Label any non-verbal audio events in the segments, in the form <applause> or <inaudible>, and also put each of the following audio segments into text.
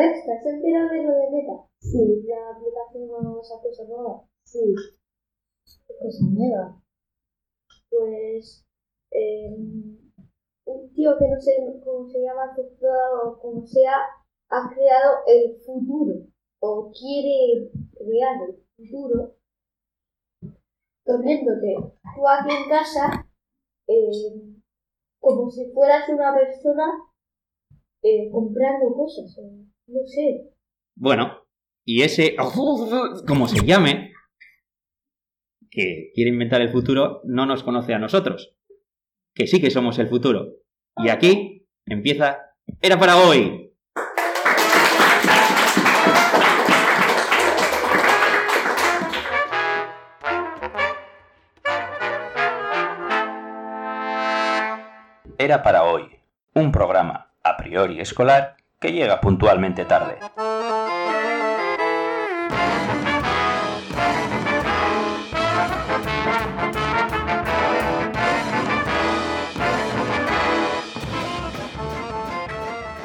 Alexa, ¿se entera de lo de Meta? Sí, la aplicación no esa cosa nueva. Sí. ¿Qué cosa nueva? Pues. Eh, un tío que no sé cómo se llama, o como sea, ha creado el futuro. O quiere crear el futuro. Poniéndote tú aquí en casa. Eh, como si fueras una persona eh, comprando cosas. No sé. Bueno, y ese, <laughs> como se llame, que quiere inventar el futuro, no nos conoce a nosotros, que sí que somos el futuro. Y aquí empieza, era para hoy. Era para hoy, un programa a priori escolar que llega puntualmente tarde.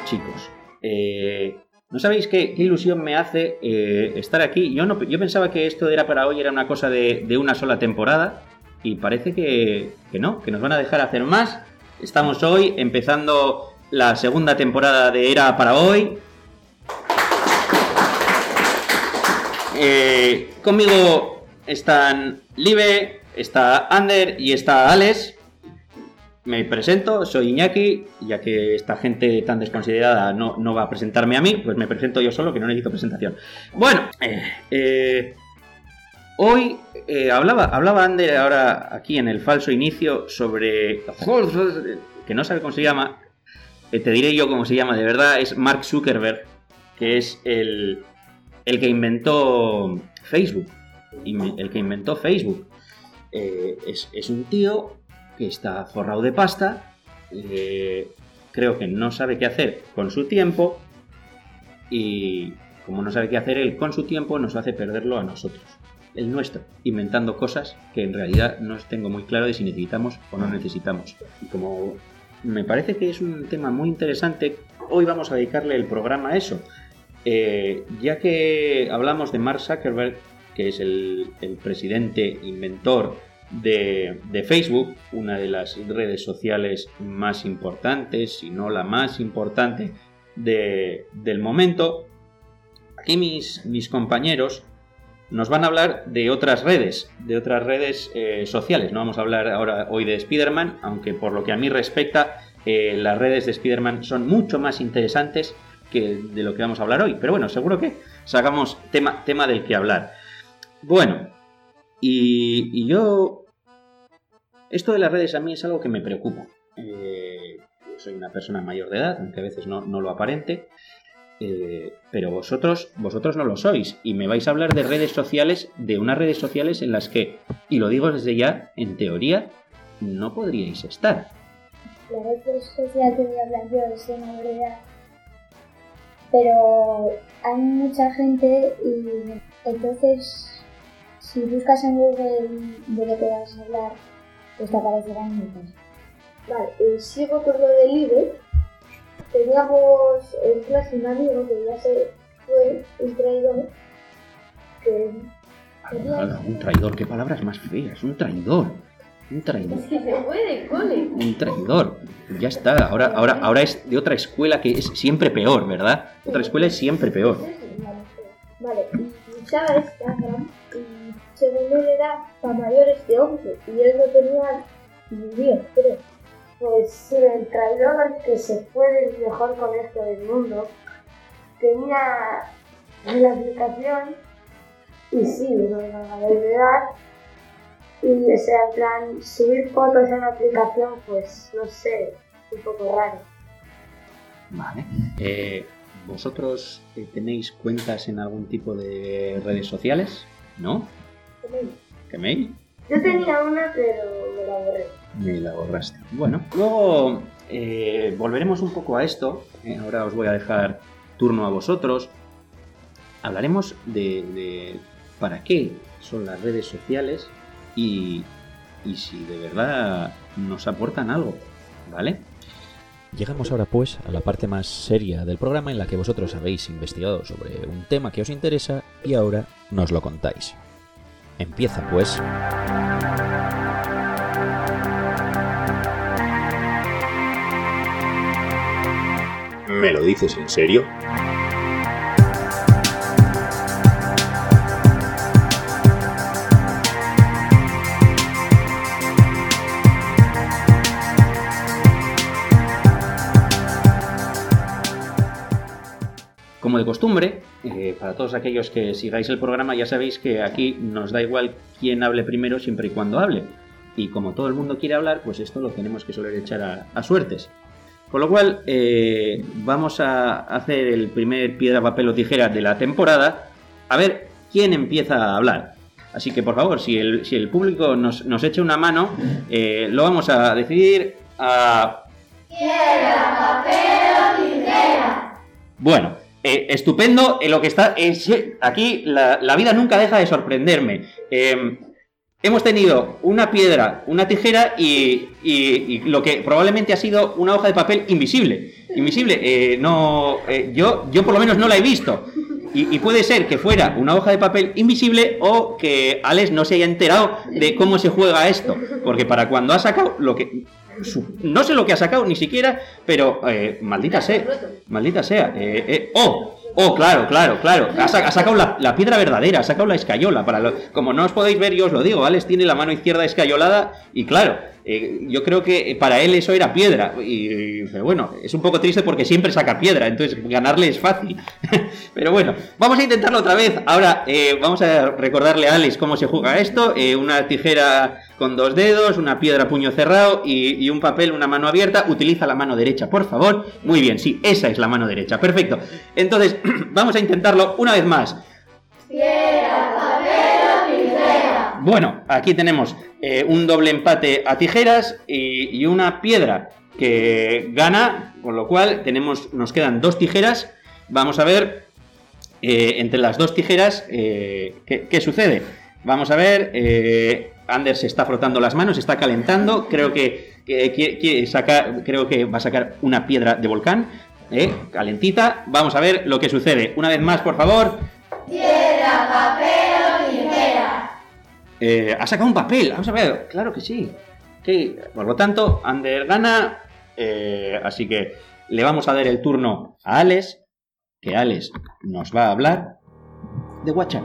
Chicos, eh, ¿no sabéis qué, ilusión me hace eh, estar aquí? Yo, no, yo pensaba que esto era para hoy, era una cosa de, una sola temporada, y parece que, que no, que nos van a dejar hacer más. Estamos hoy empezando la segunda temporada de Era para hoy. Eh, conmigo están Live, está Ander y está Alex. Me presento, soy Iñaki, ya que esta gente tan desconsiderada no, va a presentarme a mí, pues me presento yo solo, que no necesito presentación. Bueno, eh, eh, hoy hablaba, hablaba Ander ahora aquí en el falso inicio sobre... <laughs> que no sabe cómo se llama, eh, te diré yo cómo se llama de verdad, es Mark Zuckerberg, que es el, que inventó Facebook. El que inventó Facebook. Eh, es, un tío que está forrado de pasta, eh, creo que no sabe qué hacer con su tiempo y como no sabe qué hacer él con su tiempo, nos hace perderlo a nosotros, el nuestro, inventando cosas que en realidad no tengo muy claro de si necesitamos o no necesitamos. Y como me parece que es un tema muy interesante. Hoy vamos a dedicarle el programa a eso. Eh, ya que hablamos de Mark Zuckerberg, que es el, presidente inventor de, Facebook, una de las redes sociales más importantes, si no la más importante del momento, aquí mis, mis compañeros nos van a hablar de otras redes, de otras redes eh, sociales. No vamos a hablar ahora hoy de Spider-Man, aunque por lo que a mí respecta, eh, las redes de Spider-Man son mucho más interesantes que de lo que vamos a hablar hoy. Pero bueno, seguro que sacamos tema, tema del que hablar. Bueno, y, yo... Esto de las redes a mí es algo que me preocupa. Eh, soy una persona mayor de edad, aunque a veces no lo aparente. Eh, pero vosotros, vosotros no lo sois y me vais a hablar de redes sociales, de unas redes sociales en las que, y lo digo desde ya, en teoría, no podríais estar. La red social que voy a hablar yo es una verdad, pero hay mucha gente y entonces si buscas en Google de lo que vas a hablar, pues te aparecerán muchas. Vale, eh, sigo con lo del IBE teníamos en clase un amigo que ya se fue, un traidor, que... un traidor, qué palabras más feas, un traidor. Un traidor. Es que se puede, cole. Un traidor. Ya está. Ahora, ahora, ahora es de otra escuela que es siempre peor, ¿verdad? Otra escuela es siempre peor. Vale, y usaba Instagram y según él era para mayores de 11 y él no tenía ni 10, creo. Pues sí, el traidor que se fue del mejor colegio del mundo tenía la aplicación y sí, la verdad. Y o sea, en plan, subir fotos en la aplicación, pues no sé, un poco raro. Vale. Eh, ¿Vosotros eh, tenéis cuentas en algún tipo de redes sociales? ¿No? ¿Qué mail? Yo tenía una, pero me la borré me la borraste. Bueno, luego eh, volveremos un poco a esto. Eh, ahora os voy a dejar turno a vosotros. Hablaremos de, para qué son las redes sociales y, y, si de verdad nos aportan algo, ¿vale? Llegamos ahora pues a la parte más seria del programa en la que vosotros habéis investigado sobre un tema que os interesa y ahora nos lo contáis. Empieza pues. ¿Me lo dices en serio? Como de costumbre, eh, para todos aquellos que sigáis el programa ya sabéis que aquí nos da igual quién hable primero siempre y cuando hable. Y como todo el mundo quiere hablar, pues esto lo tenemos que soler echar a, a suertes. Con lo cual, eh, vamos a hacer el primer piedra, papel o tijera de la temporada. A ver quién empieza a hablar. Así que, por favor, si el, si el público nos, nos echa una mano, eh, lo vamos a decidir a... Piedra, papel o tijera. Bueno, eh, estupendo. eh, lo que está es, aquí la, la vida nunca deja de sorprenderme. Hemos tenido una piedra, una tijera y, lo que probablemente ha sido una hoja de papel invisible. Invisible. eh, no, eh, yo, yo por lo menos no la he visto. Y, puede ser que fuera una hoja de papel invisible o que Alex no se haya enterado de cómo se juega esto. Porque para cuando ha sacado lo que... no sé lo que ha sacado ni siquiera, pero eh, maldita sea. Maldita sea. Oh, oh, claro, claro, claro. Ha, sa- ha sacado la, la piedra verdadera, ha sacado la escayola. Para lo- como no os podéis ver, yo os lo digo, Alex tiene la mano izquierda escayolada y claro, eh, yo creo que para él eso era piedra. Y, bueno, es un poco triste porque siempre saca piedra, entonces ganarle es fácil. <laughs> pero bueno, vamos a intentarlo otra vez. Ahora eh, vamos a recordarle a Alex cómo se juega esto. Eh, una tijera con dos dedos, una piedra puño cerrado y, un papel, una mano abierta. Utiliza la mano derecha, por favor. Muy bien, sí, esa es la mano derecha. Perfecto. Entonces, <clears throat> vamos a intentarlo una vez más. Piedra. Bueno, aquí tenemos eh, un doble empate a tijeras y, una piedra que gana, con lo cual tenemos, nos quedan dos tijeras. Vamos a ver eh, entre las dos tijeras eh, ¿qué, sucede. Vamos a ver, Anders se está frotando las manos, está calentando, creo que, creo que va a sacar una piedra de volcán, calentita. Vamos a ver lo que sucede. Una vez más, por favor. Piedra, papel. Eh, ha sacado un papel, vamos a ver, claro que sí. Por lo tanto, Ander gana. eh, así que le vamos a dar el turno a Alex, que Alex nos va a hablar de WhatsApp.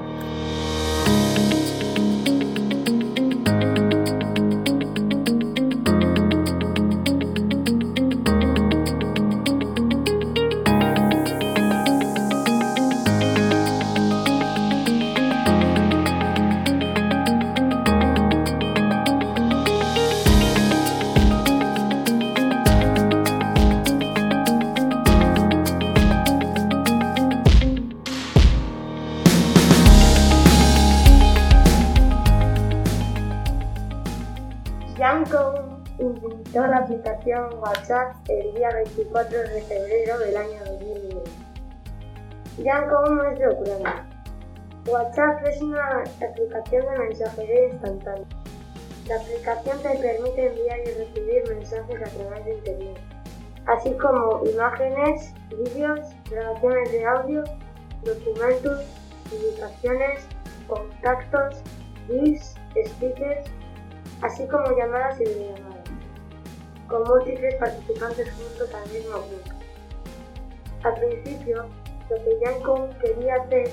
Aplicación WhatsApp el día 24 de febrero del año 2009. Yanko no es de. WhatsApp es una aplicación de mensajería instantánea. La aplicación te permite enviar y recibir mensajes a través de Internet, así como imágenes, vídeos, grabaciones de audio, documentos, publicaciones, contactos, GIFs, stickers, así como llamadas y videollamadas, con múltiples participantes juntos al mismo tiempo. Al principio, lo que Yanko quería hacer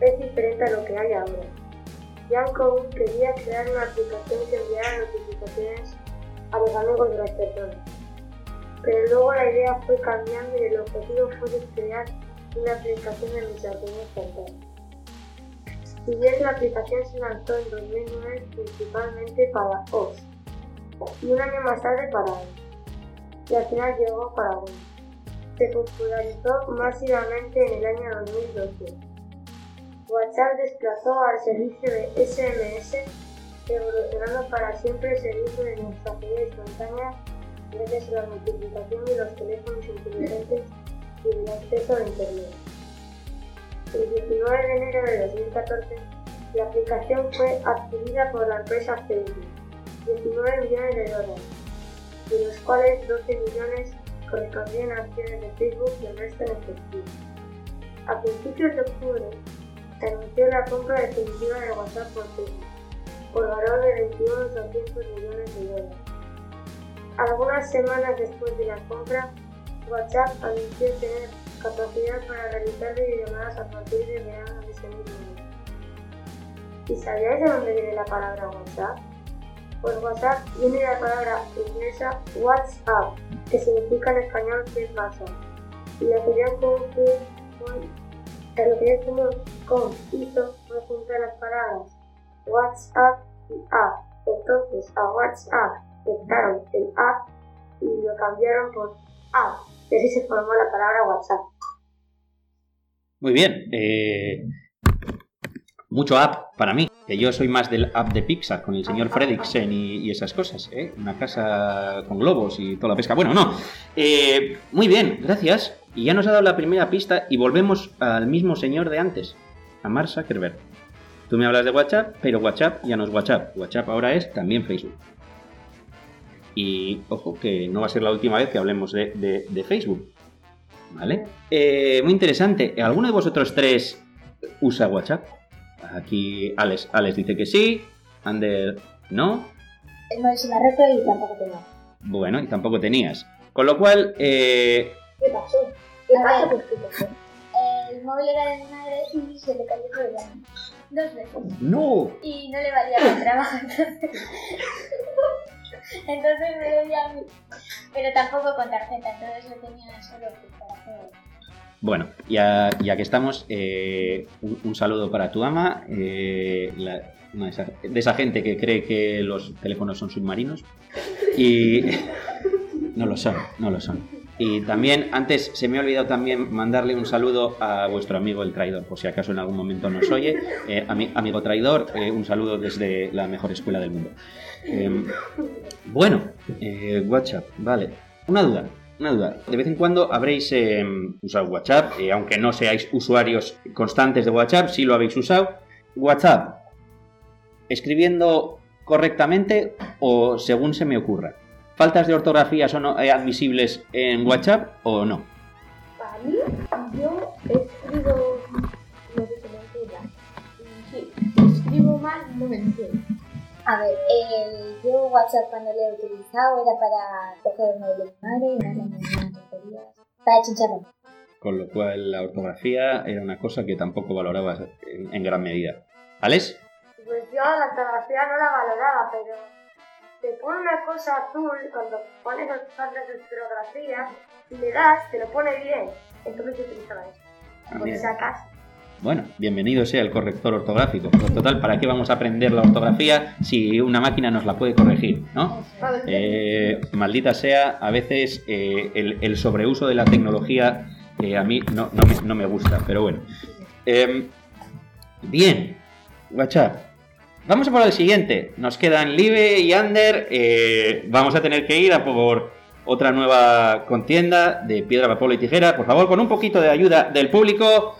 es diferente a lo que hay ahora. Yanko quería crear una aplicación que enviara notificaciones a los amigos de las personas. Pero luego la idea fue cambiando y el objetivo fue de crear una aplicación de mensajería instantánea. Si bien la aplicación se lanzó en 2009 principalmente para OS y un año más tarde para Android, y al final llegó para Windows. Se popularizó masivamente en el año 2012. WhatsApp desplazó al servicio de SMS, revolucionando para siempre el servicio de mensajería instantánea gracias a la multiplicación de los teléfonos inteligentes y el acceso a Internet. El 19 de enero de 2014, la aplicación fue adquirida por la empresa Facebook, 19 millones de dólares, de los cuales 12 millones correspondían a acciones de Facebook y el resto en efectivo. A principios de octubre se anunció la compra definitiva de WhatsApp por Facebook, por valor de 21.200 millones de dólares. Algunas semanas después de la compra, WhatsApp anunció tener capacidad para realizar videollamadas a partir de verano de ese mismo año. ¿Y sabíais de dónde viene la palabra WhatsApp? Pues WhatsApp viene de la palabra inglesa WhatsApp, que significa en español que es WhatsApp. Y la teoría común como con hizo fue juntar las palabras WhatsApp y app. Entonces a WhatsApp le quitaron el app y lo cambiaron por app. Y así se formó la palabra WhatsApp. Muy bien. eh, mucho app para mí, que yo soy más del app de Pixar con el señor Fredriksen y, y esas cosas, ¿eh? Una casa con globos y toda la pesca. Bueno, no. Eh, muy bien, gracias. Y ya nos ha dado la primera pista y volvemos al mismo señor de antes, a Mark Zuckerberg. Tú me hablas de WhatsApp, pero WhatsApp ya no es WhatsApp. WhatsApp ahora es también Facebook. Y ojo que no va a ser la última vez que hablemos de, de- de Facebook. ¿Vale? Eh, muy interesante. ¿Alguno de vosotros tres usa WhatsApp? Aquí Alex, Alex dice que sí. Ander no. El móvil se me ha roto y tampoco tengo. Bueno, y tampoco tenías. Con lo cual, eh, ¿Qué pasó? ¿Qué A pasó? ver. ¿qué pasó? El móvil era de mi madre y se le cayó todo el año. Dos veces. no. Y no le valía para trabajo, entonces. <laughs> entonces me debía a mí. Pero tampoco con tarjeta, entonces lo tenía solo para juegos. Bueno, ya, ya que estamos, eh, un, saludo para tu ama, eh, de, esa, gente que cree que los teléfonos son submarinos. Y <laughs> no lo son, no lo son. Y también, antes se me ha olvidado también mandarle un saludo a vuestro amigo el traidor, por si acaso en algún momento nos oye. Eh, ami- amigo traidor, un saludo desde la mejor escuela del mundo. Bueno, WhatsApp, vale. Una duda, una duda. De vez en cuando habréis eh, usado WhatsApp, eh, aunque no seáis usuarios constantes de WhatsApp, sí lo habéis usado. WhatsApp, escribiendo correctamente o según se me ocurra. ¿Faltas de ortografía son eh, admisibles en WhatsApp o no? Para mí, yo escribo lo que se me ocurra. Sí, escribo mal, no me entiendo. A ver, el, yo WhatsApp cuando lo he utilizado era para coger móvil de mi madre y mandarle unas tonterías. Para chincharlo. Con lo cual la ortografía era una cosa que tampoco valorabas en, en gran medida. ¿Alex? Pues yo la ortografía no la valoraba, pero te pone una cosa azul cuando pones los faltas de ortografía y le das, te lo pone bien. Entonces yo utilizaba eso. Ah, Por si acaso. Bueno, bienvenido sea el corrector ortográfico. Total, ¿para qué vamos a aprender la ortografía si una máquina nos la puede corregir? ¿no? Eh, maldita sea, a veces eh, el, sobreuso de la tecnología eh, a mí no, no me, no me gusta, pero bueno. Em, bien, WhatsApp. Vamos a por el siguiente. Nos quedan Live y Ander. eh, vamos a tener que ir a por otra nueva contienda de piedra, papel y tijera. Por favor, con un poquito de ayuda del público.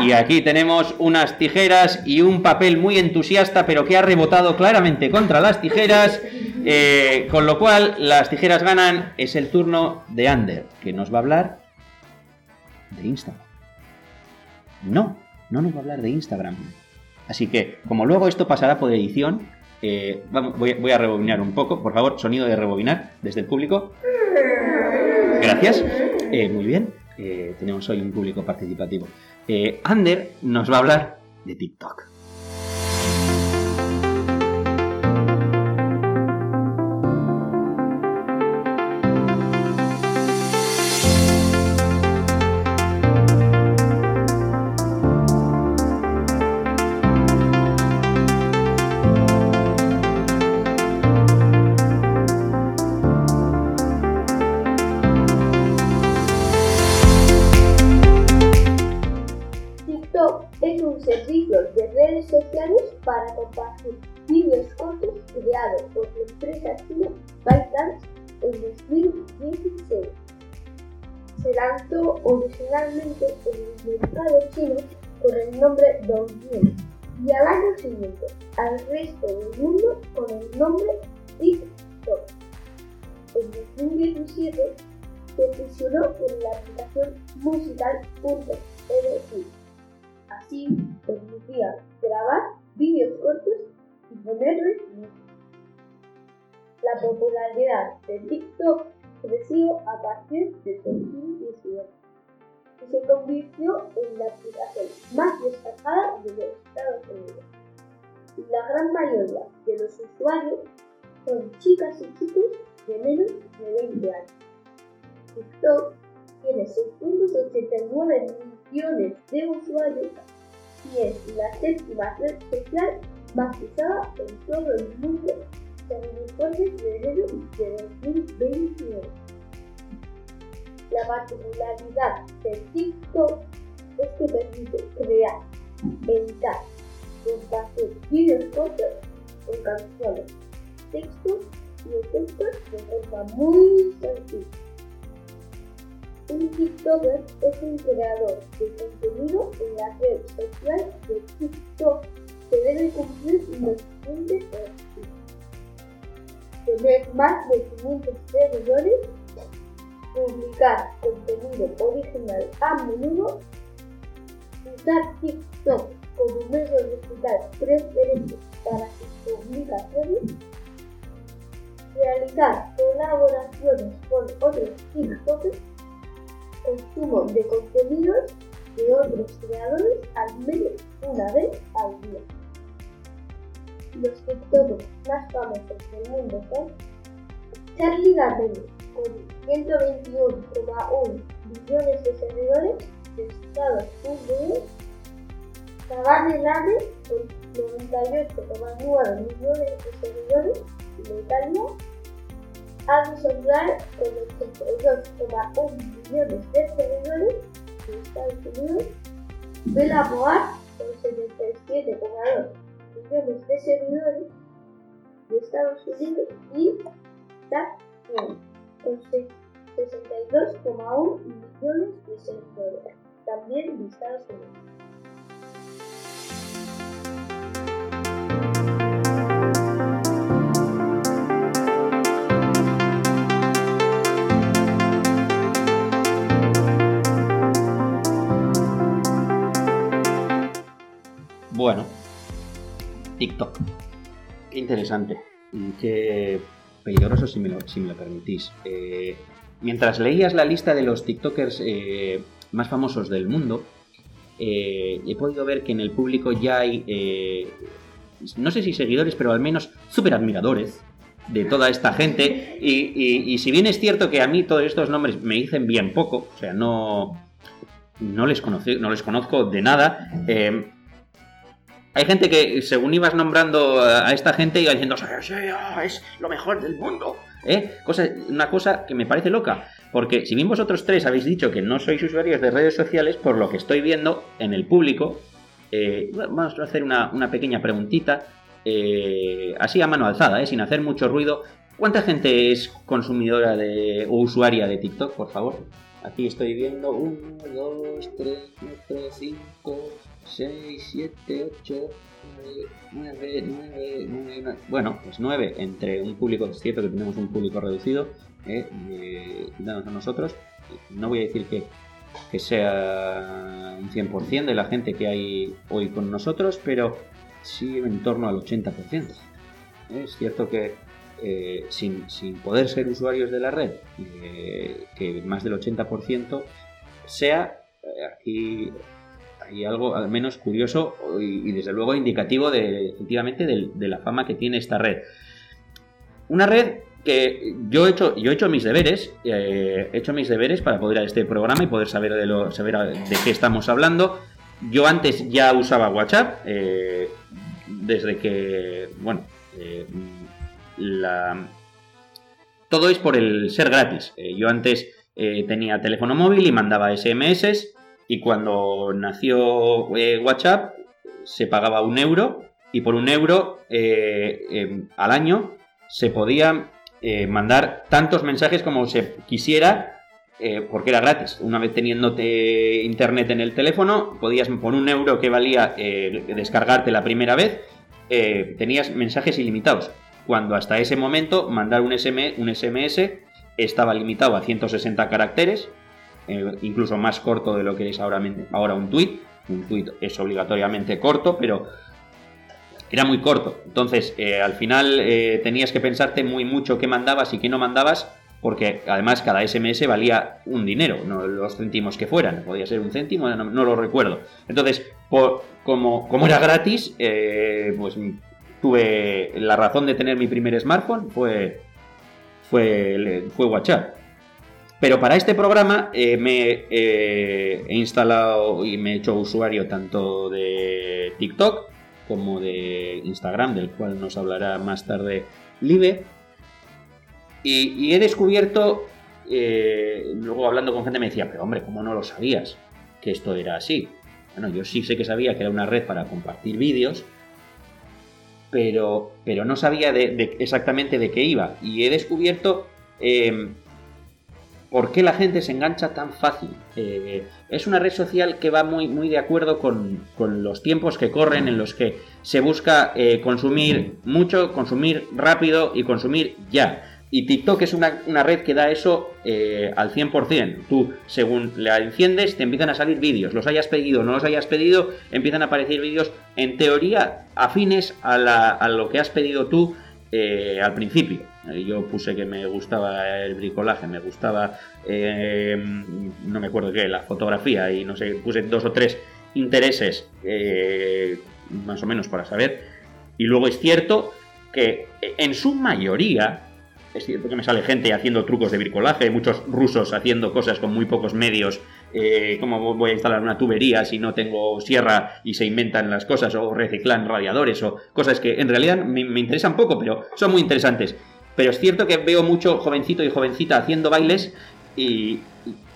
Y aquí tenemos unas tijeras y un papel muy entusiasta, pero que ha rebotado claramente contra las tijeras. eh, con lo cual, las tijeras ganan. Es el turno de Ander, que nos va a hablar de Instagram. No, no nos va a hablar de Instagram. Así que, como luego esto pasará por edición, eh, voy, a rebobinar un poco. Por favor, sonido de rebobinar desde el público. Gracias. Eh, muy bien. Tenemos hoy un público participativo. Eh, Ander nos va a hablar de TikTok. Un servicio de redes sociales para compartir vídeos cortos creados por la empresa china ByteDance en 2016. Se lanzó originalmente en el mercado chino con el nombre Douyin y al año siguiente al resto del mundo con el nombre TikTok. en 2017 se fusionó con la aplicación musical.edu. Así permitía grabar vídeos cortos y ponerles música. La popularidad de TikTok creció a partir de 2018 y se convirtió en la aplicación más descargada de los Estados Unidos. La gran mayoría de los usuarios son chicas y chicos de menos de 20 años. TikTok tiene 689 millones de usuarios y es la séptima red social más usada en todo el mundo según informes de enero de 2021. La particularidad de TikTok es que permite crear, editar, compartir vídeos cortos con canciones, textos y efectos de forma muy sencilla. Un TikToker es un creador de contenido en la red social de TikTok que debe cumplir los siguientes requisitos. Tener más de 500 seguidores, publicar contenido original a menudo, usar TikTok como medio digital preferente para sus publicaciones, realizar colaboraciones con otros TikTokers, consumo de contenidos de otros creadores al menos una vez al día. Los TikTokers más famosos del mundo son Charlie D'Amelio con 121,1 millones de seguidores de Estados Unidos, Savannah Lane con 98,9 millones de seguidores de Italia, Addison Rae con 82,1 millones de seguidores de Estados Unidos, Bella Boar con 77,2 millones de seguidores de Estados Unidos y Young con 62,1 millones de seguidores también de Estados Unidos. Bueno, TikTok. Qué interesante. Qué peligroso si me lo, permitís. Eh, mientras leías la lista de los TikTokers eh, más famosos del mundo, eh, he podido ver que en el público ya hay, eh, no sé si seguidores, pero al menos súper admiradores de toda esta gente. Y si bien es cierto que a mí todos estos nombres me dicen bien poco, o sea, no, no, les, conocí- no les conozco de nada, eh, hay gente que, según ibas nombrando a esta gente, iba diciendo, "Sí, sí, ah, es lo mejor del mundo. ¿eh? Cosa, una cosa que me parece loca, porque si bien vosotros tres habéis dicho que no sois usuarios de redes sociales, por lo que estoy viendo en el público, eh, vamos a hacer una, una pequeña preguntita, eh, así a mano alzada, ¿eh? sin hacer mucho ruido. ¿Cuánta gente es consumidora de, o usuaria de TikTok, por favor? Aquí estoy viendo 1, 2, 3, 4, 5, 6, 7, 8, 9, 9, 9, Bueno, pues 9 entre un público, es cierto que tenemos un público reducido, eh, eh, a nosotros. No voy a decir que, que sea un 100% de la gente que hay hoy con nosotros, pero sí en torno al 80%. Es cierto que eh, sin, sin poder ser usuarios de la red, eh, que más del 80% sea eh, aquí hay algo al menos curioso y, y desde luego indicativo de efectivamente de, la fama que tiene esta red. Una red que yo he hecho, yo he hecho mis deberes, eh, he hecho mis deberes para poder ir a este programa y poder saber de lo, saber de qué estamos hablando. Yo antes ya usaba WhatsApp, eh, desde que, bueno, eh, la, todo es por el ser gratis. Yo antes tenía teléfono móvil y mandaba SMS y cuando nació eh, WhatsApp se pagaba un euro y por un euro eh, eh, al año se podía eh, mandar tantos mensajes como se quisiera porque era gratis. Una vez teniéndote internet en el teléfono, podías por un euro que valía descargarte la primera vez, tenías mensajes ilimitados. cuando hasta ese momento mandar un, un SMS estaba limitado a 160 caracteres, eh, incluso más corto de lo que es ahora, un tweet. Un tweet es obligatoriamente corto, pero era muy corto. Entonces, eh, al final eh, tenías que pensarte muy mucho qué mandabas y qué no mandabas, porque además cada SMS valía un dinero, no los céntimos que fueran. Podía ser un céntimo, no, lo recuerdo. Entonces, por, como, como, era gratis, pues tuve la razón de tener mi primer smartphone fue, fue, fue WhatsApp. Pero para este programa eh, me eh, he instalado y me he hecho usuario tanto de TikTok como de Instagram, del cual nos hablará más tarde Live. Y, he descubierto, eh, luego hablando con gente me decía, pero hombre, ¿cómo no lo sabías? Que esto era así. Bueno, yo sí sé que sabía que era una red para compartir vídeos, pero, pero no sabía exactamente de qué iba. Y he descubierto em, por qué la gente se engancha tan fácil. Eh, es una red social que va muy, muy de acuerdo con, los tiempos que corren, en los que se busca eh, consumir mucho, consumir rápido y consumir ya. Y TikTok es una, red que da eso eh, al 100%. Tú, según la enciendes, te empiezan a salir vídeos. Los hayas pedido no los hayas pedido, empiezan a aparecer vídeos, en teoría, afines a, lo que has pedido tú eh, al principio. Eh, yo puse que me gustaba el bricolaje, me gustaba, no me acuerdo qué, la fotografía y no sé, puse dos o tres intereses más o menos para saber. Y luego es cierto que en su mayoría es cierto que me sale gente haciendo trucos de bricolaje, muchos rusos haciendo cosas con muy pocos medios, eh, como voy a instalar una tubería si no tengo sierra y se inventan las cosas, o reciclan radiadores, o cosas que en realidad me interesan poco, pero son muy interesantes. Pero es cierto que veo mucho jovencito y jovencita haciendo bailes y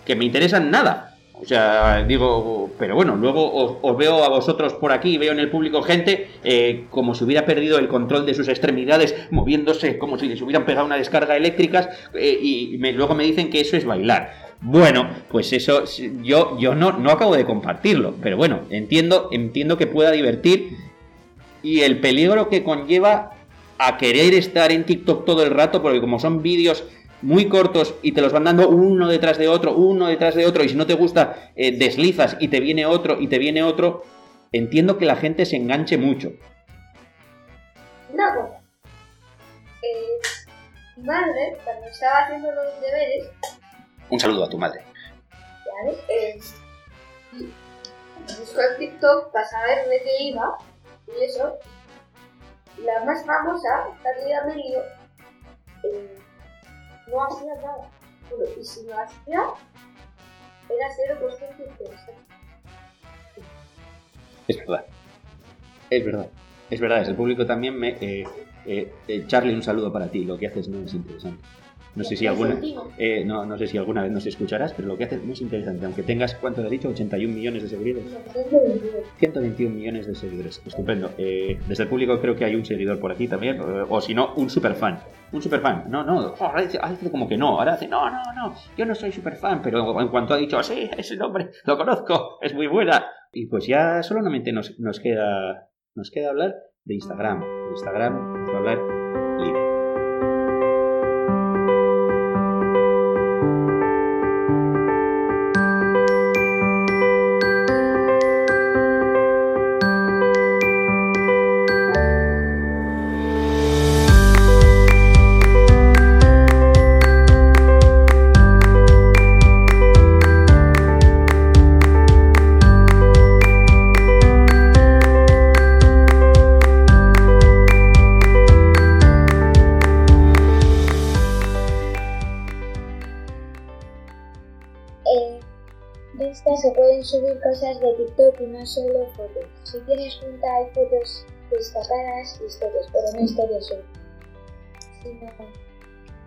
que me interesan nada. O sea, digo, pero bueno, luego os, veo a vosotros por aquí, veo en el público gente eh, como si hubiera perdido el control de sus extremidades, moviéndose como si les hubieran pegado una descarga eléctrica eh, y luego me dicen que eso es bailar. Bueno, pues eso yo, yo no, no acabo de compartirlo, pero bueno, entiendo, entiendo que pueda divertir y el peligro que conlleva a querer estar en TikTok todo el rato, porque como son vídeos muy cortos y te los van dando uno detrás de otro, uno detrás de otro, y si no te gusta, eh, deslizas y te viene otro y te viene otro, entiendo que la gente se enganche mucho. Una cosa. Eh, mi madre, cuando estaba haciendo los deberes... Un saludo a tu madre. ¿Vale? Eh, buscó el TikTok para saber de qué iba y eso. La más famosa, Carlita Melio, eh, no hacía nada. Bueno, y si lo hacía, era 0% interesante. Es verdad. Es verdad. Es verdad, es el público también me... Eh, eh, eh, Charlie, un saludo para ti. Lo que haces no es interesante. No sé si alguna, eh, no, no sé si alguna vez nos escucharás, pero lo que haces no es interesante. Aunque tengas, ¿cuánto te has dicho? 81 millones de seguidores. 121 millones de seguidores. Estupendo. Eh, desde el público creo que hay un seguidor por aquí también. O, si no, un superfan. Un superfan. No, no. Ahora dice, como que no. Ahora dice, no, no, no. Yo no soy superfan. Pero en cuanto ha dicho, sí, ese nombre lo conozco. Es muy buena. Y pues ya solamente nos, nos queda nos queda hablar de Instagram. De Instagram nos va a hablar subir cosas de TikTok y no solo fotos. Si tienes cuenta hay fotos destacadas y historias, pero no historias solo.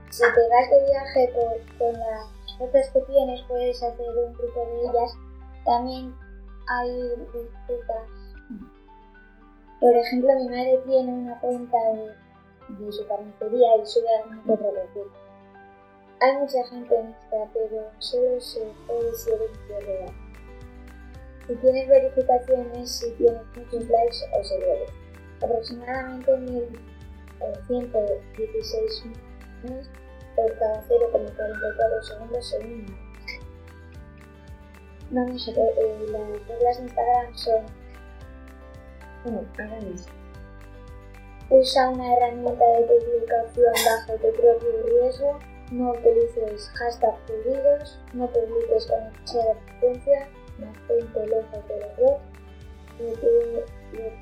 si te vas de viaje con, las fotos que tienes, puedes hacer un grupo de ellas. También hay recetas. Por ejemplo, mi madre tiene una cuenta de, su carnicería y sube alguna otra receta. Hay mucha gente en esta, pero solo se puede ser un real si tienes verificaciones, si tienes muchos likes o seguidores. Aproximadamente mil eh, 116 millones por cada 0,44 segundos según. Vamos a ver, eh, las reglas de Instagram son... Bueno, ahora mismo. Usa una herramienta de publicación bajo tu propio riesgo. No utilices hashtag prohibidos. No publiques con excesiva frecuencia. Mantente lejos de la red.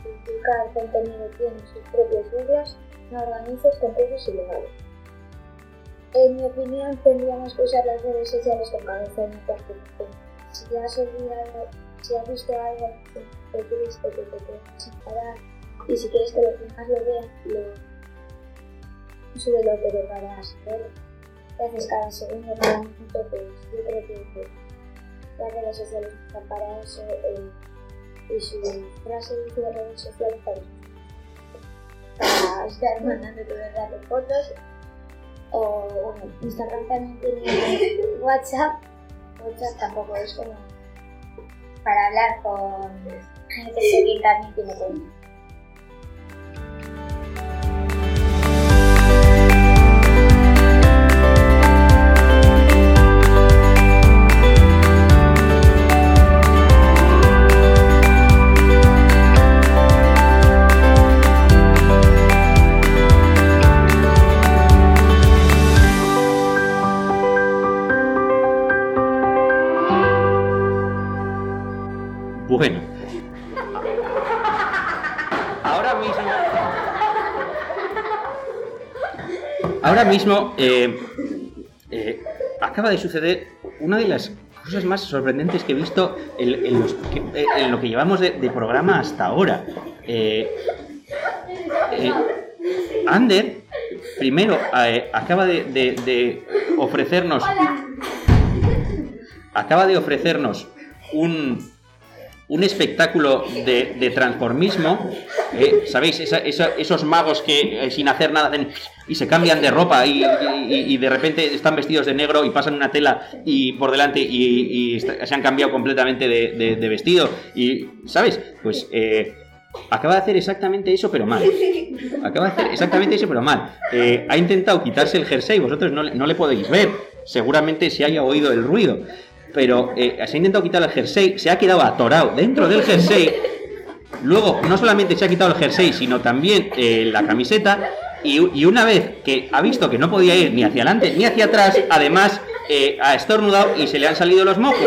Publicar contenido tiene sus propias reglas. No organices concursos ilegales. En mi opinión, tendríamos que usar las redes sociales con cabeza no con Si has olvidado, si has visto algo que triste que te puedes parar y si quieres que los demás lo vean, lo pero para saber qué haces cada segundo, cada minuto, pues yo creo que las redes sociales para eso eh, y su frase de redes sociales para estar mandando todo el rato fotos o bueno, Instagram también tiene WhatsApp WhatsApp tampoco es como para hablar con gente que también tiene cuenta Ahora mismo eh, eh, acaba de suceder una de las cosas más sorprendentes que he visto en, eh, lo que llevamos de, programa hasta ahora. Eh, Ander, primero, acaba de ofrecernos. Acaba de ofrecernos un, un espectáculo de, transformismo. eh, ¿Sabéis? Esos magos que eh, sin hacer nada y se cambian de ropa y, de repente están vestidos de negro y pasan una tela y por delante y, se han cambiado completamente de, vestido. Y, ¿sabes? Pues eh, acaba de hacer exactamente eso, pero mal. Acaba de hacer exactamente eso, pero mal. Ha intentado quitarse el jersey, vosotros no, no le podéis ver. Seguramente se haya oído el ruido. Pero eh, se ha intentado quitar el jersey, se ha quedado atorado dentro del jersey. Luego, no solamente se ha quitado el jersey, sino también eh, la camiseta. Y, una vez que ha visto que no podía ir ni hacia adelante ni hacia atrás, además eh, ha estornudado y se le han salido los mocos.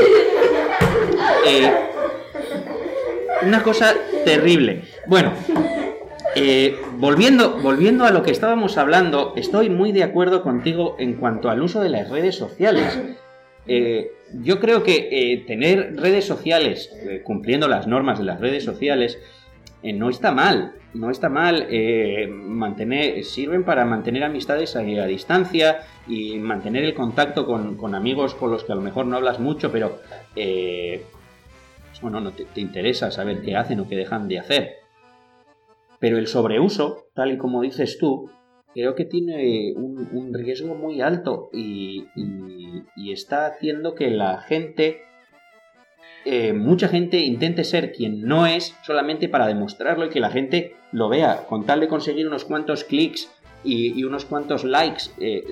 Una cosa terrible. Bueno, volviendo, volviendo a lo que estábamos hablando, estoy muy de acuerdo contigo en cuanto al uso de las redes sociales. Eh, yo creo que eh, tener redes sociales, eh, cumpliendo las normas de las redes sociales, eh, no está mal. No está mal. mantener, sirven para mantener amistades a, a distancia y mantener el contacto con, con amigos con los que a lo mejor no hablas mucho, pero bueno, no te interesa saber qué hacen o qué dejan de hacer. Pero el sobreuso, tal y como dices tú, creo que tiene un, riesgo muy alto y, y- está haciendo que la gente, eh, mucha gente intente ser quien no es solamente para demostrarlo y que la gente lo vea, con tal de conseguir unos cuantos clics y, unos cuantos likes. eh,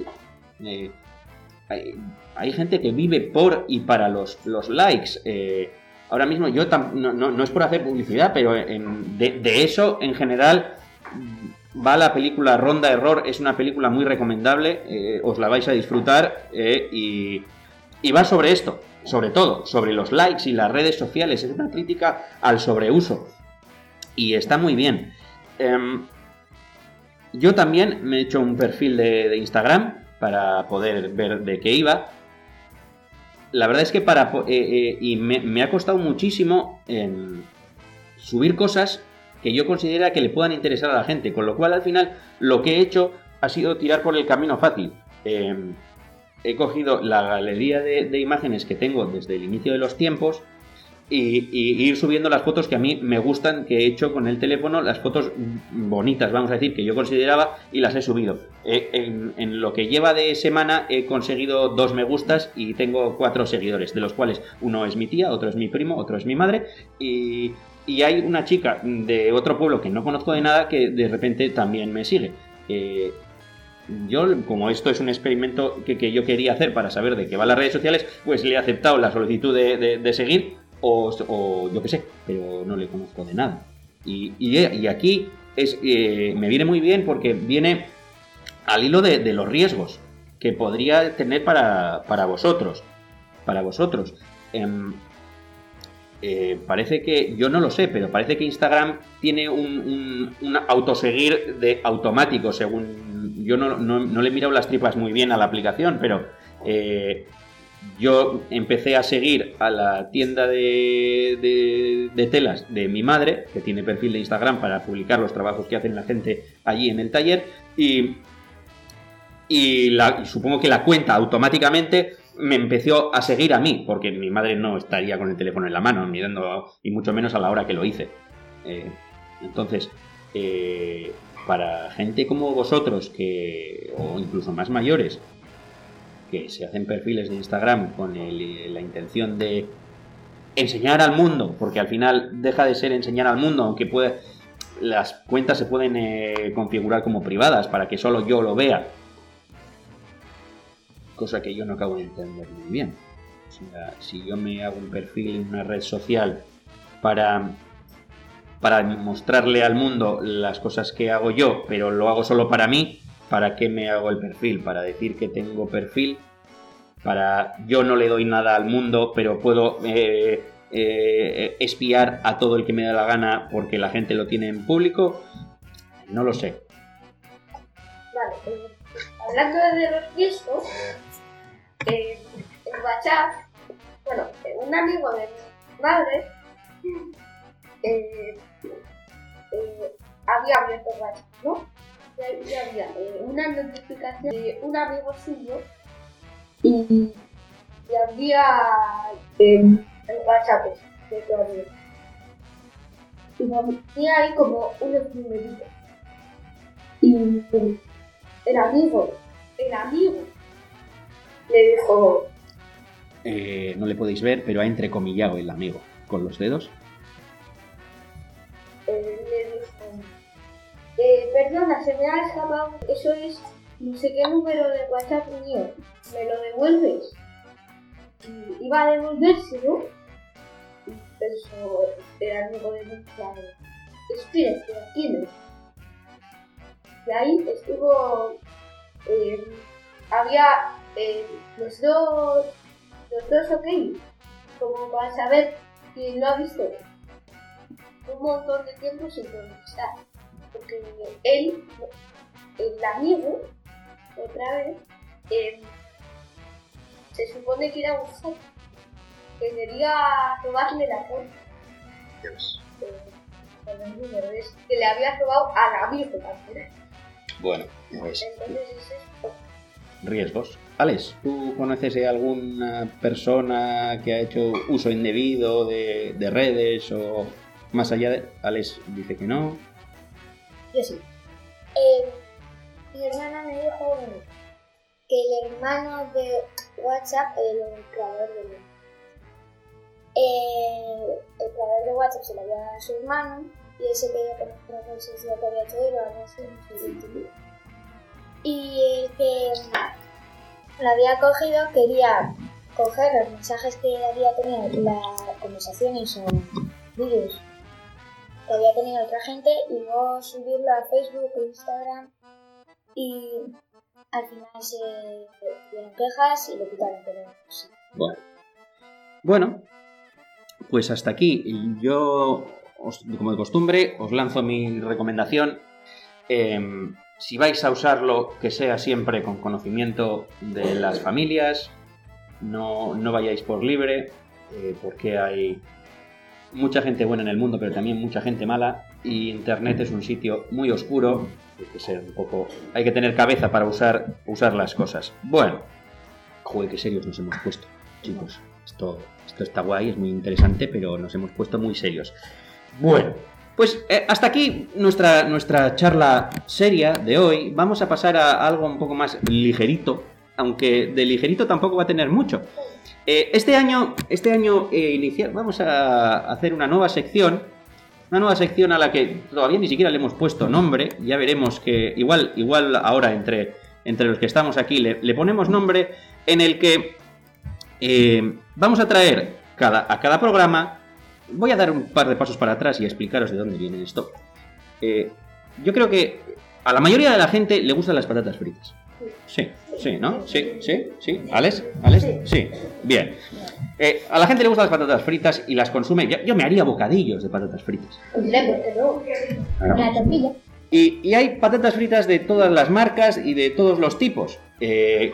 eh, hay, gente que vive por y para los, likes. eh, ahora mismo yo tam- no, no- no es por hacer publicidad, pero en- de eso en general va la película Ronda Error, es una película muy recomendable, eh, os la vais a disfrutar eh, y, y va sobre esto, sobre todo, sobre los likes y las redes sociales, es una crítica al sobreuso y está muy bien. Em, yo también me he hecho un perfil de, Instagram para poder ver de qué iba. La verdad es que para... eh, eh, y me, me ha costado muchísimo subir cosas que yo considera que le puedan interesar a la gente, con lo cual al final lo que he hecho ha sido tirar por el camino fácil. Em, he cogido la galería de, imágenes que tengo desde el inicio de los tiempos y, ir subiendo las fotos que a mí me gustan, que he hecho con el teléfono, las fotos bonitas, vamos a decir, que yo consideraba y las he subido. Eh, en lo que lleva de semana he conseguido dos me gustas y tengo cuatro seguidores, de los cuales uno es mi tía, otro es mi primo, otro es mi madre y, y hay una chica de otro pueblo que no conozco de nada que de repente también me sigue. eh, yo, como esto es un experimento que, que yo quería hacer para saber de qué van las redes sociales, pues le he aceptado la solicitud de, seguir o, o yo qué sé, pero no le conozco de nada. Y, y- aquí es, eh, me viene muy bien porque viene al hilo de, de los riesgos que podría tener para, para vosotros. Para vosotros. Em, eh, parece que, yo no lo sé, pero parece que Instagram tiene un, un- un autoseguir de automático, según yo no, no- no le he mirado las tripas muy bien a la aplicación, pero eh, yo empecé a seguir a la tienda de, de- de telas de mi madre, que tiene perfil de Instagram para publicar los trabajos que hacen la gente allí en el taller, y, y la- y supongo que la cuenta automáticamente me empezó a seguir a mí, porque mi madre no estaría con el teléfono en la mano mirando, y mucho menos a la hora que lo hice. Eh, entonces, eh, para gente como vosotros, que, o incluso más mayores, que se hacen perfiles de Instagram con el- la intención de enseñar al mundo, porque al final deja de ser enseñar al mundo, aunque puede, las cuentas se pueden eh, configurar como privadas para que solo yo lo vea. Cosa que yo no acabo de entender muy bien. O sea, si yo me hago un perfil en una red social para, para mostrarle al mundo las cosas que hago yo, pero lo hago solo para mí, ¿para qué me hago el perfil? ¿Para decir que tengo perfil? Para yo no le doy nada al mundo, pero puedo eh, eh, espiar a todo el que me da la gana porque la gente lo tiene en público. No lo sé. Vale, eh, hablando de los eh, en WhatsApp, bueno, eh, un amigo de mi madre eh, eh, había abierto WhatsApp, ¿no? Y había una notificación de un amigo suyo y, había el WhatsApp ese de tu amigo. Y tenía ahí como unos numeritos. Y el amigo, el amigo, le dijo, Eh, no le podéis ver, pero ha entrecomillado el amigo con los dedos. eh, le dijo, eh, perdona, se me ha escapado, eso es no sé qué número de WhatsApp mío, ¿me lo devuelves? Y iba a devolvérselo, y pensó el amigo de mi espera, que lo tienes. Y ahí estuvo, eh, había eh, los dos, los dos ok, como para saber quién lo ha visto un montón de tiempo sin contestar. Porque él, el amigo, otra vez, eh, se supone que era un hacker, que quería robarle la. Eh, con el número es que le había robado al amigo también. Bueno, pues Entonces es esto. Riesgos. Alex, ¿tú conoces de alguna persona que ha hecho uso indebido de, de redes o más allá de... Alex dice que no. Yo sí. Eh, mi hermana me dijo que el hermano de WhatsApp, el creador de eh, el creador de WhatsApp se lo había dado a su hermano y él se quedó con otra cosa si lo que había hecho él o algo así, Y el que lo había cogido quería coger los mensajes que había tenido, las conversaciones o vídeos que había tenido otra gente y luego subirlo a Facebook o Instagram y al final se dieron quejas y lo quitaron, pero sí. Bueno. Bueno, pues hasta aquí. Yo, os- como de costumbre, os lanzo mi recomendación. Em, si vais a usarlo, que sea siempre con conocimiento de las familias. No, no vayáis por libre, eh, porque hay mucha gente buena en el mundo, pero también mucha gente mala. Y Internet es un sitio muy oscuro. Hay que ser un poco. Hay que tener cabeza para usar, usar las cosas. Bueno, joder, qué serios nos hemos puesto, chicos. Esto, esto está guay, es muy interesante, pero nos hemos puesto muy serios. Bueno, pues eh, hasta aquí nuestra, nuestra charla seria de hoy. Vamos a pasar a algo un poco más ligerito, aunque de ligerito tampoco va a tener mucho. Eh, este año, este año eh, inicial, vamos a hacer una nueva sección una nueva sección a la que todavía ni siquiera le hemos puesto nombre. Ya veremos que igual, igual ahora entre, entre los que estamos aquí le, ponemos nombre en el que eh, vamos a traer cada, a cada programa. Voy a dar un par de pasos para atrás y explicaros de dónde viene esto. Eh, yo creo que a la mayoría de la gente le gustan las patatas fritas. Sí, sí, ¿no? Sí, sí, sí. ¿Alex? ¿Alex? Sí. Bien. Eh, a la gente le gustan las patatas fritas y las consume. Yo, yo me haría bocadillos de patatas fritas. La tortilla. Y, y hay patatas fritas de todas las marcas y de todos los tipos. Eh,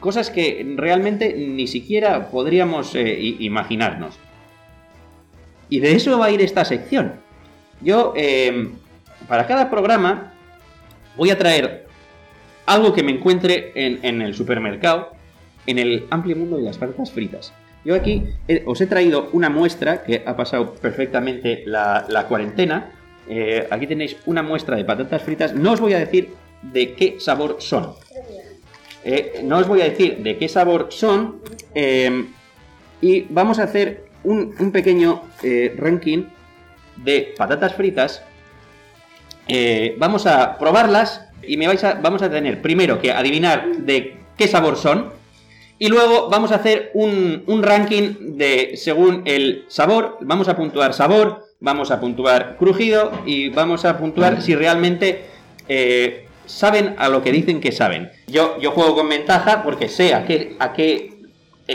cosas que realmente ni siquiera podríamos eh, imaginarnos. Y de eso va a ir esta sección. Yo, eh, para cada programa, voy a traer algo que me encuentre en, el supermercado, en el amplio mundo de las patatas fritas. Yo aquí eh, os he traído una muestra que ha pasado perfectamente la, cuarentena. Eh, aquí tenéis una muestra de patatas fritas. No os voy a decir de qué sabor son. No os voy a decir de qué sabor son. y vamos a hacer un, pequeño eh, ranking de patatas fritas. Eh, vamos a probarlas y me vais a, vamos a tener primero que adivinar de qué sabor son. Y luego vamos a hacer un, un ranking de según el sabor. Vamos a puntuar sabor, vamos a puntuar crujido y vamos a puntuar si realmente eh, saben a lo que dicen que saben. Yo, yo juego con ventaja porque sé a qué, a qué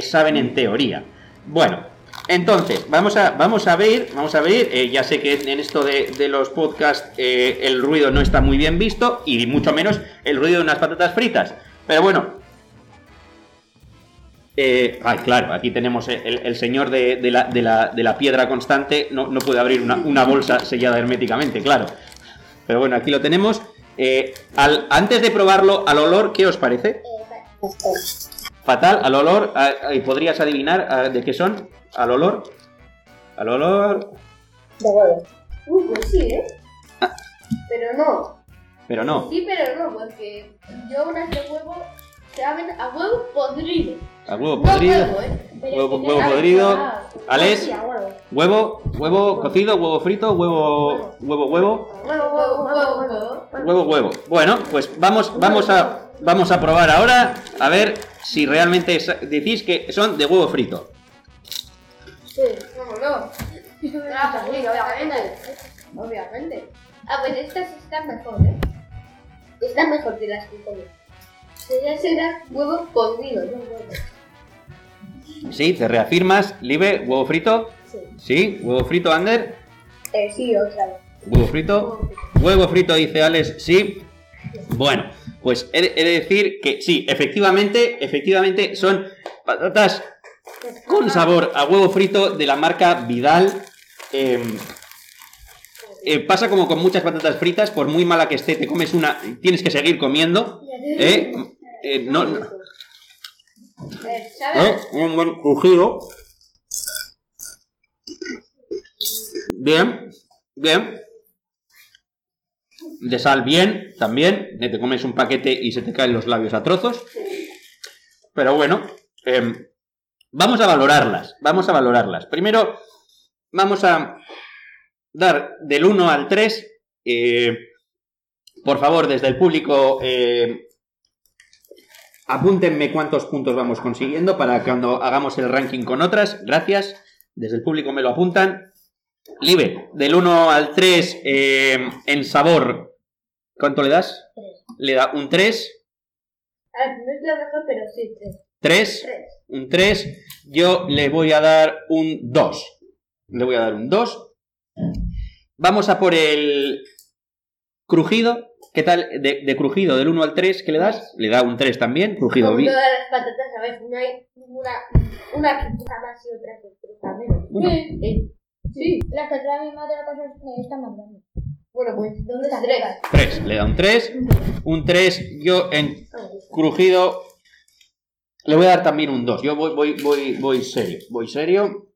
saben en teoría. Bueno, entonces, vamos a, vamos a ver, vamos a ver, eh, ya sé que en esto de, de los podcasts eh, el ruido no está muy bien visto y mucho menos el ruido de unas patatas fritas. Pero bueno. Eh, ay, claro, aquí tenemos el, el señor de, de la, de la- de la piedra constante, no, no puede abrir una, una bolsa sellada herméticamente, claro. Pero bueno, aquí lo tenemos. Al- antes de probarlo, al olor, ¿qué os parece? Fatal, al olor, ah, ah, ¿y podrías adivinar ah, de qué son? Al olor. Al olor. De huevo. Uh, pues sí, ¿eh? Pero no. Pero no, Sí, pero no, porque yo unas de huevo saben a huevo podrido. al huevo No podrido. huevo, ¿eh? Huevo, huevo Ah, podrido. ah, Alex. a huevo. Huevo, huevo cocido, huevo frito, huevo, huevo, huevo, Huevo, huevo, huevo, huevo. huevo, huevo. Bueno, pues vamos, vamos a, vamos a probar ahora a ver si realmente es- decís que son de huevo frito. Sí, ¿cómo no? Ah, pues sí, obviamente. Obviamente. Ah, pues estas están mejor, ¿eh? Están mejor que las que comí. Sería será huevo podrido, no huevo. Sí, te reafirmas, Libe, huevo frito. Sí. Sí, huevo frito, Ander. Eh, sí, otra vez. Huevo frito. Huevo frito, dice Alex, sí. Bueno, pues he de decir que sí, efectivamente, efectivamente son patatas con sabor a huevo frito de la marca Vidal. Eh, eh, pasa como con muchas patatas fritas, por muy mala que esté, te comes una, tienes que seguir comiendo. ¿eh? Eh, no, no- Eh, ¿Sabes? ¿eh? Un buen crujido. Bien, bien. De sal bien, también. Eh, Te comes un paquete y se te caen los labios a trozos. Pero bueno, em, vamos a valorarlas. Vamos a valorarlas. Primero, vamos a dar del 1 al 3. eh, por favor, desde el público, eh, apúntenme cuántos puntos vamos consiguiendo para cuando hagamos el ranking con otras. Gracias. Desde el público me lo apuntan. Libe, del 1 al 3 eh, en sabor, ¿cuánto le das? Le da un 3. Ah, no es lo mejor, pero sí, tres. 3. Tres. Un 3. Yo le voy a dar un 2. Le voy a dar un 2. Vamos a por el crujido. ¿Qué tal? De, de crujido, del 1 al 3, ¿qué le das? Le da un 3 también. Crujido bien. todas las patatas, a ver, no hay ninguna, una que cruja más y otra que cruja menos. Bueno. Sí, eh, sí. La que trae mi madre a casa eh, está más grande. Bueno, pues, ¿dónde Está tres? cerca. 3. Le da un 3. Un 3. Yo en crujido le voy a dar también un 2. Yo voy, voy, voy, voy serio. Voy serio.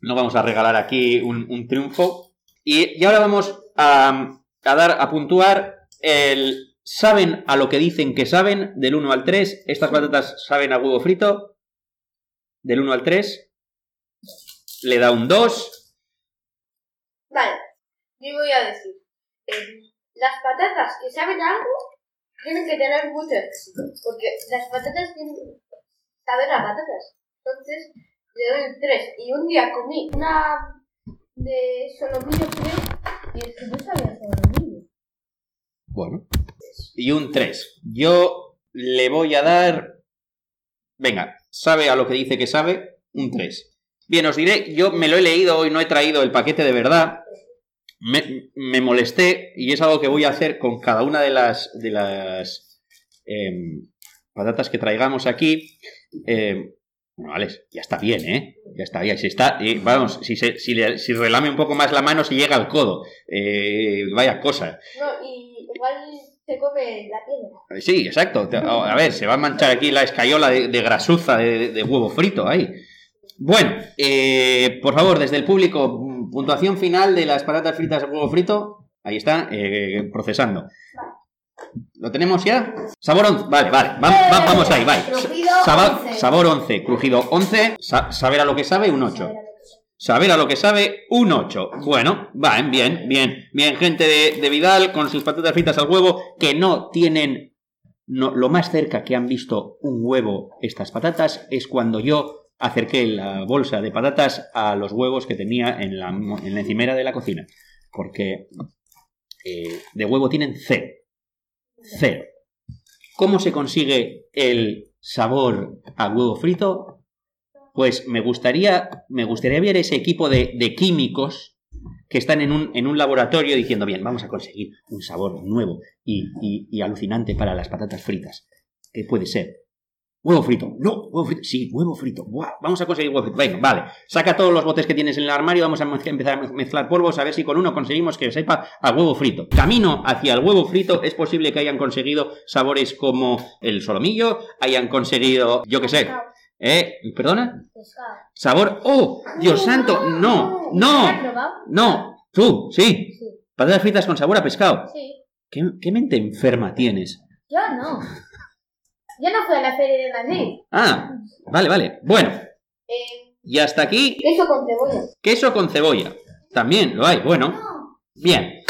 No vamos a regalar aquí un, un triunfo. Y, y ahora vamos a, a dar, a puntuar el... ¿Saben a lo que dicen que saben? Del 1 al 3. Estas patatas saben a huevo frito. Del 1 al 3. Le da un 2. Vale, yo voy a decir, eh, las patatas que saben algo tienen que tener mucho éxito, porque las patatas tienen que saber a patatas. Entonces, le doy un 3. Y un día comí una de solomillo, creo, y es que no sabía solomillo. Bueno. Y un 3. Yo le voy a dar... Venga, sabe a lo que dice que sabe, un 3. Bien, os diré, yo me lo he leído hoy, no he traído el paquete de verdad. Me, me molesté y es algo que voy a hacer con cada una de las, de las em, patatas que traigamos aquí. Em, bueno, Alex, ya está bien, ¿eh? Ya está bien. Si está, eh, vamos, si, se, si, le- si relame un poco más la mano, se llega al codo. Eh, vaya cosa. No, y igual se come la piedra. Sí, exacto. Te- A ver, se va a manchar aquí la escayola de, de grasuza de, de huevo frito ahí. Bueno, eh, por favor, desde el público, puntuación final de las patatas fritas de huevo frito. Ahí está, eh, procesando. ¿Lo tenemos ya? Sabor 11. Vale, vale. va- va- vamos ahí, vale. Sabor, 11. sabor 11. Crujido 11. sa- saber a lo que sabe, un 8. Saber a lo que sabe, un 8. Bueno, va, bien, bien. Bien, gente de, de Vidal con sus patatas fritas al huevo que no tienen. No, lo más cerca que han visto un huevo estas patatas es cuando yo acerqué la bolsa de patatas a los huevos que tenía en la, en la encimera de la cocina. Porque eh, de huevo tienen cero. Cero. ¿Cómo se consigue el sabor a huevo frito? Pues me gustaría, me gustaría ver ese equipo de, químicos que están en un, en un laboratorio diciendo, bien, vamos a conseguir un sabor nuevo y, y- y alucinante para las patatas fritas. ¿Qué puede ser? Huevo frito. No, huevo frito. Sí, huevo frito. Buah, vamos a conseguir huevo frito. Venga, vale. Saca todos los botes que tienes en el armario. Vamos a empezar a mez- mezclar polvos a ver si con uno conseguimos que sepa a huevo frito. Camino hacia el huevo frito. Es posible que hayan conseguido sabores como el solomillo, hayan conseguido, yo qué sé. ¿Eh? ¿Perdona? Sabor. ¡Oh! ¡Dios santo! ¡No! ¿La has ¡No! ¡No! ¡Tú! ¡Sí! Sí. Patatas fritas con sabor a pescado. Sí. ¿Qué, qué mente enferma tienes? Yo no. Yo no fui a la feria de Madrid. Ah, vale, vale. Bueno, Eh, y hasta aquí, queso con cebolla. queso con cebolla. También lo hay. Bueno, No. bien.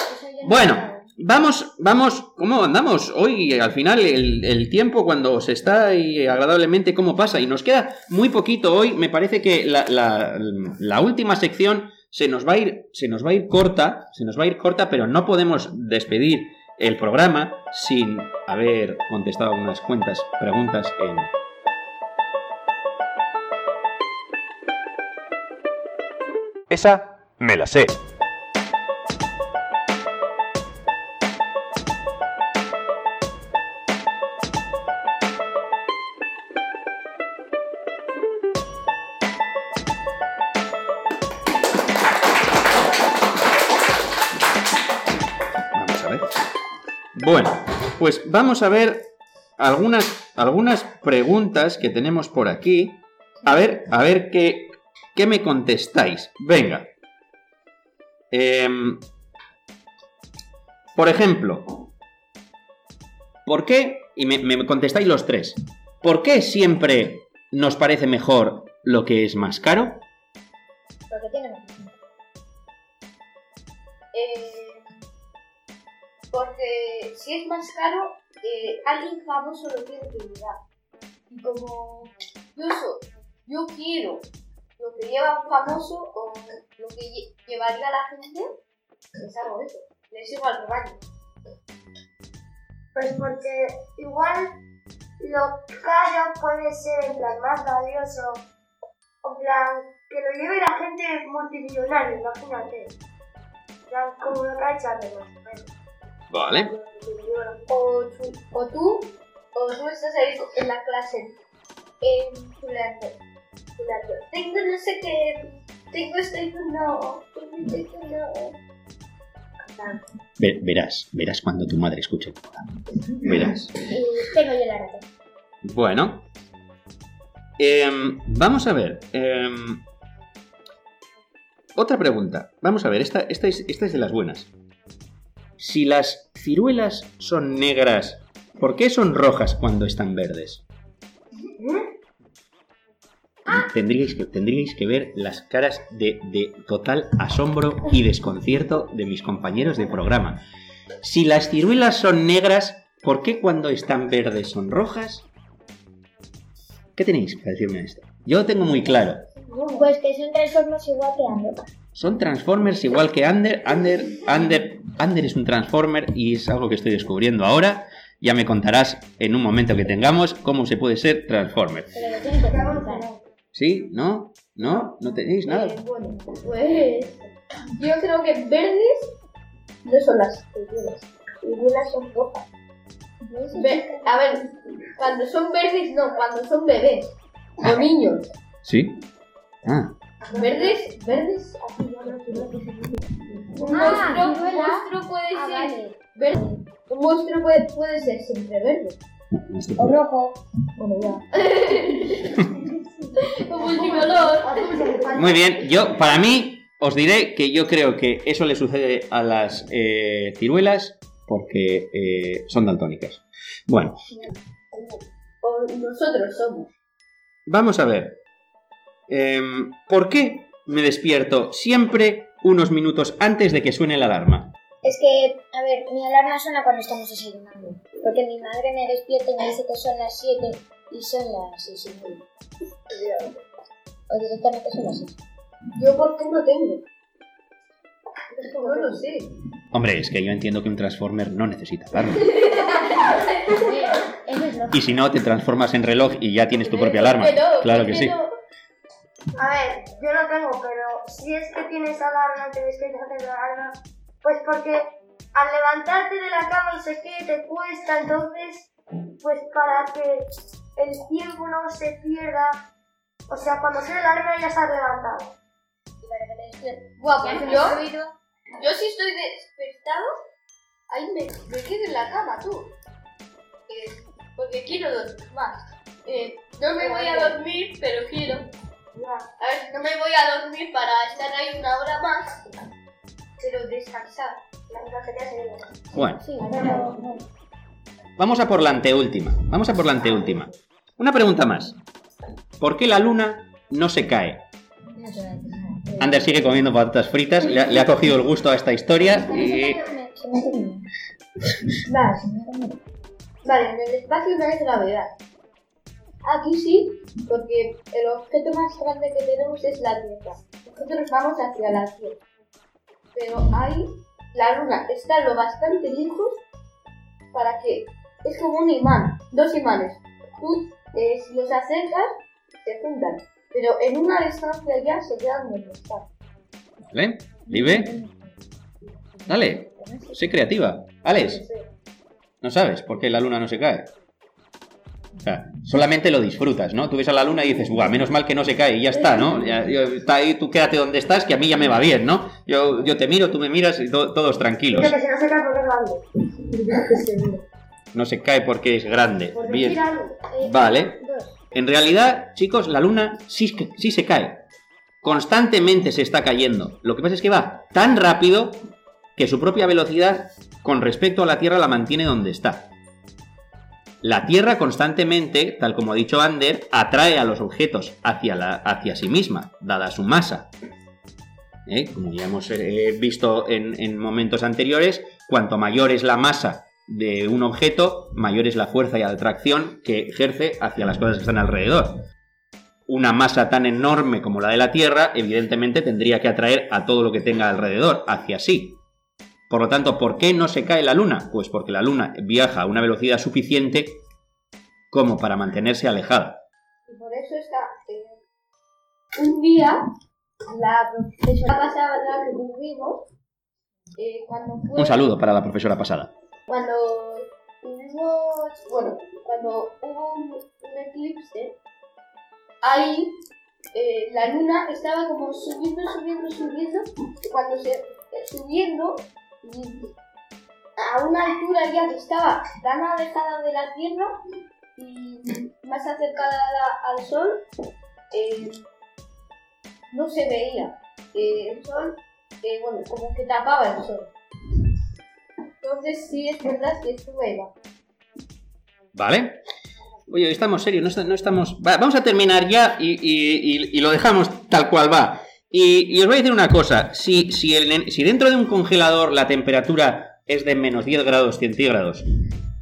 Bueno, vamos, vamos, ¿cómo andamos? Hoy, al final, el, el tiempo cuando se está ahí agradablemente, ¿cómo pasa? Y nos queda muy poquito hoy. Me parece que la, la- la última sección se nos va a ir, se nos va a ir corta, se nos va a ir corta, pero no podemos despedir el programa sin haber contestado unas cuantas preguntas en Esa me la sé. Pues vamos a ver algunas, algunas preguntas que tenemos por aquí. A ver, a ver qué, qué me contestáis. Venga. Em, por ejemplo, ¿por qué? Y me, me contestáis los tres. ¿Por qué siempre nos parece mejor lo que es más caro? Porque tiene más. Eh, porque si es más caro, eh, alguien famoso lo tiene que llevar. Y como yo, so- yo quiero lo que lleva un famoso o lo que lle- llevaría la gente, pues hago eso. Le sigo al rebaño. Pues porque igual lo caro puede ser en más valioso, o plan que lo lleve la gente multimillonaria, imagínate. Plan, como lo que ha hecho Arre, más o menos. Vale. O tú, o tú, o tú estás ahí en la clase eh, chuleando, chuleando. Tengo no sé qué, tengo esto no, tengo esto no. Verás, verás cuando tu madre escuche el programa. Verás. Y tengo yo la razón. Bueno. Em, vamos a ver. em, otra pregunta. Vamos a ver, esta, esta, es, esta es de las buenas. Si las ciruelas son negras, ¿por qué son rojas cuando están verdes? tendríais que, tendríais que ver las caras de, de total asombro y desconcierto de mis compañeros de programa. Si las ciruelas son negras, ¿por qué cuando están verdes son rojas? ¿Qué tenéis para decirme esto? Yo lo tengo muy claro. Pues que son transformos igual que Ander. Son Transformers igual que Under. Under, Under, Under es un Transformer y es algo que estoy descubriendo ahora. Ya me contarás en un momento que tengamos cómo se puede ser Transformer. Pero lo tienes que preguntar. ¿Sí? ¿No? ¿No? ¿No tenéis nada? Eh, bueno, pues yo creo que verdes no son las ciruelas. Ciruelas son rojas. A ver, cuando son verdes no, cuando son bebés o niños. ¿Sí? Ah, Verdes, verdes, se Un Ah, monstruo, un monstruo puede Ah, ser vale. verde. Un monstruo puede, puede ser siempre verde. O rojo. Bueno, ya. <laughs> Como el olor. Muy bien, yo, para mí, os diré que yo creo que eso le sucede a las eh, ciruelas porque eh, son daltónicas. Bueno, O nosotros somos. vamos a ver. Em, ¿Por qué me despierto siempre unos minutos antes de que suene la alarma? Es que, a ver, mi alarma suena cuando estamos desayunando. Porque mi madre me despierta y me dice que son las 7 y son las 6 y media. O directamente son las 6. Yo, ¿por qué no tengo? No lo sé. Hombre, es que yo entiendo que un Transformer no necesita alarma. <laughs> Y si no, te transformas en reloj y ya tienes tu propia alarma. Claro que sí. A ver, yo no tengo, pero si es que tienes alarma, te despiertas de la alarma, pues porque al levantarte de la cama y sé que te cuesta, entonces, pues para que el tiempo no se pierda, o sea, cuando suene la alarma ya estás levantado. Y para que te despiertes. Ruido. yo si estoy despertado, ahí me, me quedo en la cama, tú. Eh, porque quiero dormir más. Eh, no me voy a dormir, pero quiero. A ver, no me voy a dormir para estar ahí una hora más, pero descansar. Bueno, vamos a por la anteúltima. Vamos a por la anteúltima. Una pregunta más. ¿Por qué la luna no se cae? Ander sigue comiendo patatas fritas, le ha, le ha cogido el gusto a esta historia y... Vale, en el espacio no hay gravedad. Aquí sí, porque el objeto más grande que tenemos es la Tierra. Nosotros vamos hacia la Tierra. Pero ahí la Luna está lo bastante lejos para que es como un imán, dos imanes. Tú, eh, si los acercas, se juntan. Pero en una distancia ya se quedan donde están. ¿Vale? Libe, dale, sé creativa. Alex, no sabes por qué la luna no se cae. O sea, solamente lo disfrutas, ¿no? Tú ves a la luna y dices, guau, menos mal que no se cae y ya está, ¿no? Ya, yo- está ahí, tú quédate donde estás, que a mí ya me va bien, ¿no? Yo, yo te miro, tú me miras y to- todos tranquilos. Que no se cae porque es grande. No se cae porque es grande. Por Bien. Eh, Vale. Dos. En realidad, chicos, la luna sí, sí se cae. Constantemente se está cayendo. Lo que pasa es que va tan rápido que su propia velocidad con respecto a la Tierra la mantiene donde está. La Tierra constantemente, tal como ha dicho Ander, atrae a los objetos hacia, la, hacia sí misma, dada su masa. ¿Eh? Como ya hemos eh, visto en, en momentos anteriores, cuanto mayor es la masa de un objeto, mayor es la fuerza y la atracción que ejerce hacia las cosas que están alrededor. Una masa tan enorme como la de la Tierra, evidentemente tendría que atraer a todo lo que tenga alrededor hacia sí. Por lo tanto, ¿por qué no se cae la Luna? Pues porque la Luna viaja a una velocidad suficiente como para mantenerse alejada. Y por eso está. eh, un día, la profesora pasada que tuvimos, eh, cuando fue. Un saludo para la profesora pasada. Cuando tuvimos. Bueno, cuando hubo un, un eclipse, ahí eh, la luna estaba como subiendo, subiendo, subiendo. Y cuando se. subiendo, a una altura ya que estaba tan alejada de la Tierra y más acercada al Sol, eh, no se veía. Eh, el Sol, eh, bueno, como que tapaba el Sol. Entonces sí es verdad que estuve. ¿Vale? Oye, estamos serios, no, estamos... Va, vamos a terminar ya y lo dejamos tal cual va. Y, y os voy a decir una cosa, si, si, el- si dentro de un congelador la temperatura es de menos 10 grados centígrados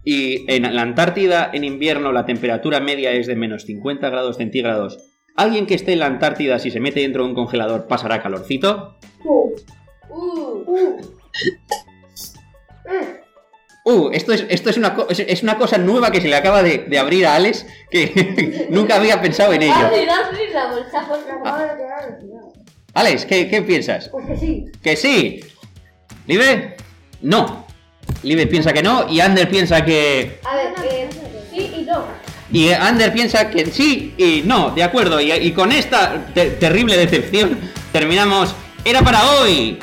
y en la Antártida en invierno la temperatura media es de menos 50 grados centígrados, ¿alguien que esté en la Antártida si se mete dentro de un congelador pasará calorcito? Uh, uh. Uh, esto es, esto es, una, co- es- es una cosa nueva que se le acaba de, de abrir a Alex que <laughs> nunca había pensado en ello. Alex, ¿qué, qué piensas? Pues que sí. ¿Que sí? ¿Libre? No. Libre piensa que no y Ander piensa que... A ver, eh, sí y no. Y Ander piensa que sí y no, de acuerdo. Y, y con esta te- terrible decepción terminamos... ¡Era para hoy!